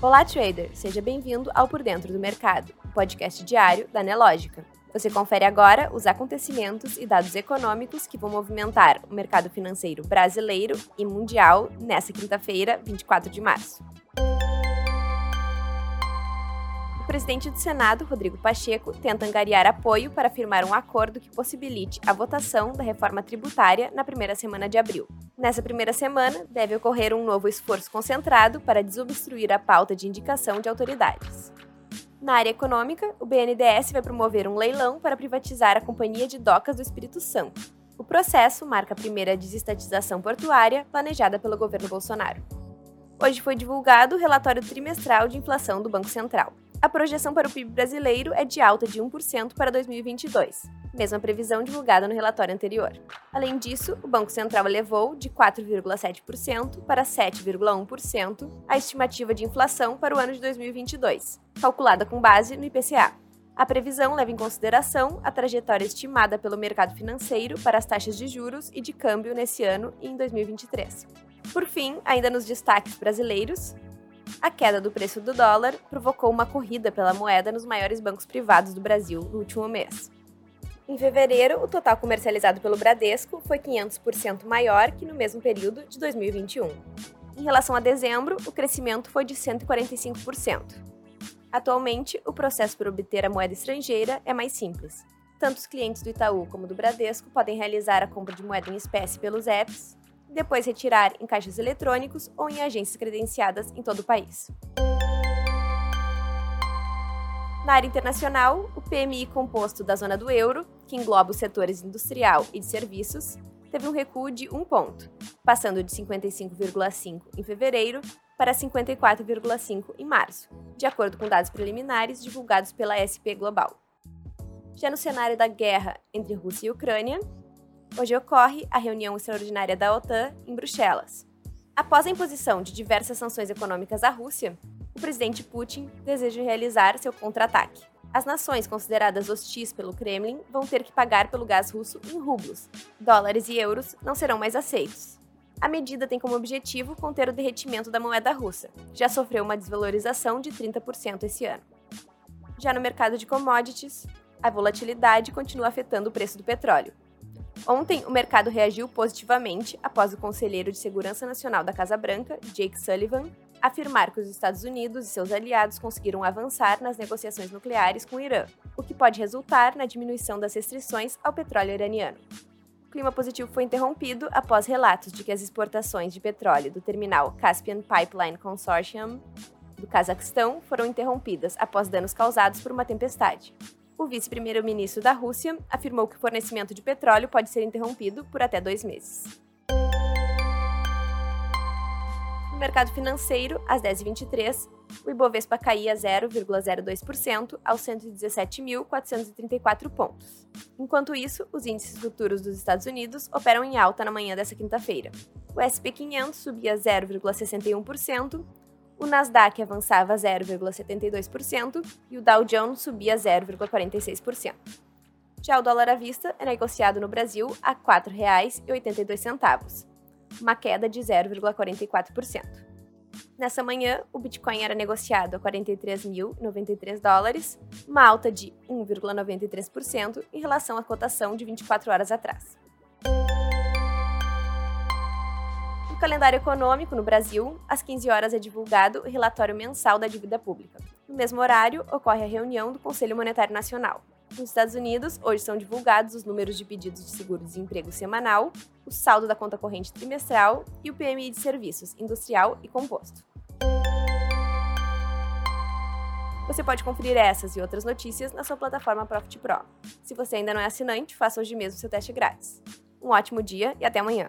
Olá, trader! Seja bem-vindo ao Por Dentro do Mercado, podcast diário da Nelógica. Você confere agora os acontecimentos e dados econômicos que vão movimentar o mercado financeiro brasileiro e mundial nesta quinta-feira, 24 de março. O presidente do Senado, Rodrigo Pacheco, tenta angariar apoio para firmar um acordo que possibilite a votação da reforma tributária na primeira semana de abril. Nessa primeira semana, deve ocorrer um novo esforço concentrado para desobstruir a pauta de indicação de autoridades. Na área econômica, o BNDES vai promover um leilão para privatizar a Companhia de Docas do Espírito Santo. O processo marca a primeira desestatização portuária planejada pelo governo Bolsonaro. Hoje foi divulgado o relatório trimestral de inflação do Banco Central. A projeção para o PIB brasileiro é de alta de 1% para 2022, mesma previsão divulgada no relatório anterior. Além disso, o Banco Central elevou de 4,7% para 7,1% a estimativa de inflação para o ano de 2022, calculada com base no IPCA. A previsão leva em consideração a trajetória estimada pelo mercado financeiro para as taxas de juros e de câmbio nesse ano e em 2023. Por fim, ainda nos destaques brasileiros, a queda do preço do dólar provocou uma corrida pela moeda nos maiores bancos privados do Brasil no último mês. Em fevereiro, o total comercializado pelo Bradesco foi 500% maior que no mesmo período de 2021. Em relação a dezembro, o crescimento foi de 145%. Atualmente, o processo para obter a moeda estrangeira é mais simples. Tanto os clientes do Itaú como do Bradesco podem realizar a compra de moeda em espécie pelos apps depois retirar em caixas eletrônicos ou em agências credenciadas em todo o país. Na área internacional, o PMI composto da zona do euro, que engloba os setores industrial e de serviços, teve um recuo de 1 ponto, passando de 55,5 em fevereiro para 54,5 em março, de acordo com dados preliminares divulgados pela SP Global. Já no cenário da guerra entre Rússia e Ucrânia, hoje ocorre a reunião extraordinária da OTAN em Bruxelas. Após a imposição de diversas sanções econômicas à Rússia, o presidente Putin deseja realizar seu contra-ataque. As nações consideradas hostis pelo Kremlin vão ter que pagar pelo gás russo em rublos. Dólares e euros não serão mais aceitos. A medida tem como objetivo conter o derretimento da moeda russa, que já sofreu uma desvalorização de 30% esse ano. Já no mercado de commodities, a volatilidade continua afetando o preço do petróleo. Ontem, o mercado reagiu positivamente após o conselheiro de Segurança Nacional da Casa Branca, Jake Sullivan, afirmar que os Estados Unidos e seus aliados conseguiram avançar nas negociações nucleares com o Irã, o que pode resultar na diminuição das restrições ao petróleo iraniano. O clima positivo foi interrompido após relatos de que as exportações de petróleo do terminal Caspian Pipeline Consortium do Cazaquistão foram interrompidas após danos causados por uma tempestade o vice-primeiro-ministro da Rússia afirmou que o fornecimento de petróleo pode ser interrompido por até dois meses. No mercado financeiro, às 10h23, o Ibovespa caía 0,02% aos 117.434 pontos. Enquanto isso, os índices futuros dos Estados Unidos operam em alta na manhã dessa quinta-feira. O SP 500 subia 0,61%, o Nasdaq avançava 0,72% e o Dow Jones subia 0,46%. Já o dólar à vista é negociado no Brasil a R$ 4,82, uma queda de 0,44%. Nessa manhã, o Bitcoin era negociado a 43.093 dólares, uma alta de 1,93% em relação à cotação de 24 horas atrás. Calendário econômico no Brasil, às 15 horas é divulgado o relatório mensal da dívida pública. No mesmo horário, ocorre a reunião do Conselho Monetário Nacional. Nos Estados Unidos, hoje são divulgados os números de pedidos de seguro-desemprego semanal, o saldo da conta corrente trimestral e o PMI de serviços industrial e composto. Você pode conferir essas e outras notícias na sua plataforma Profit Pro. Se você ainda não é assinante, faça hoje mesmo seu teste grátis. Um ótimo dia e até amanhã!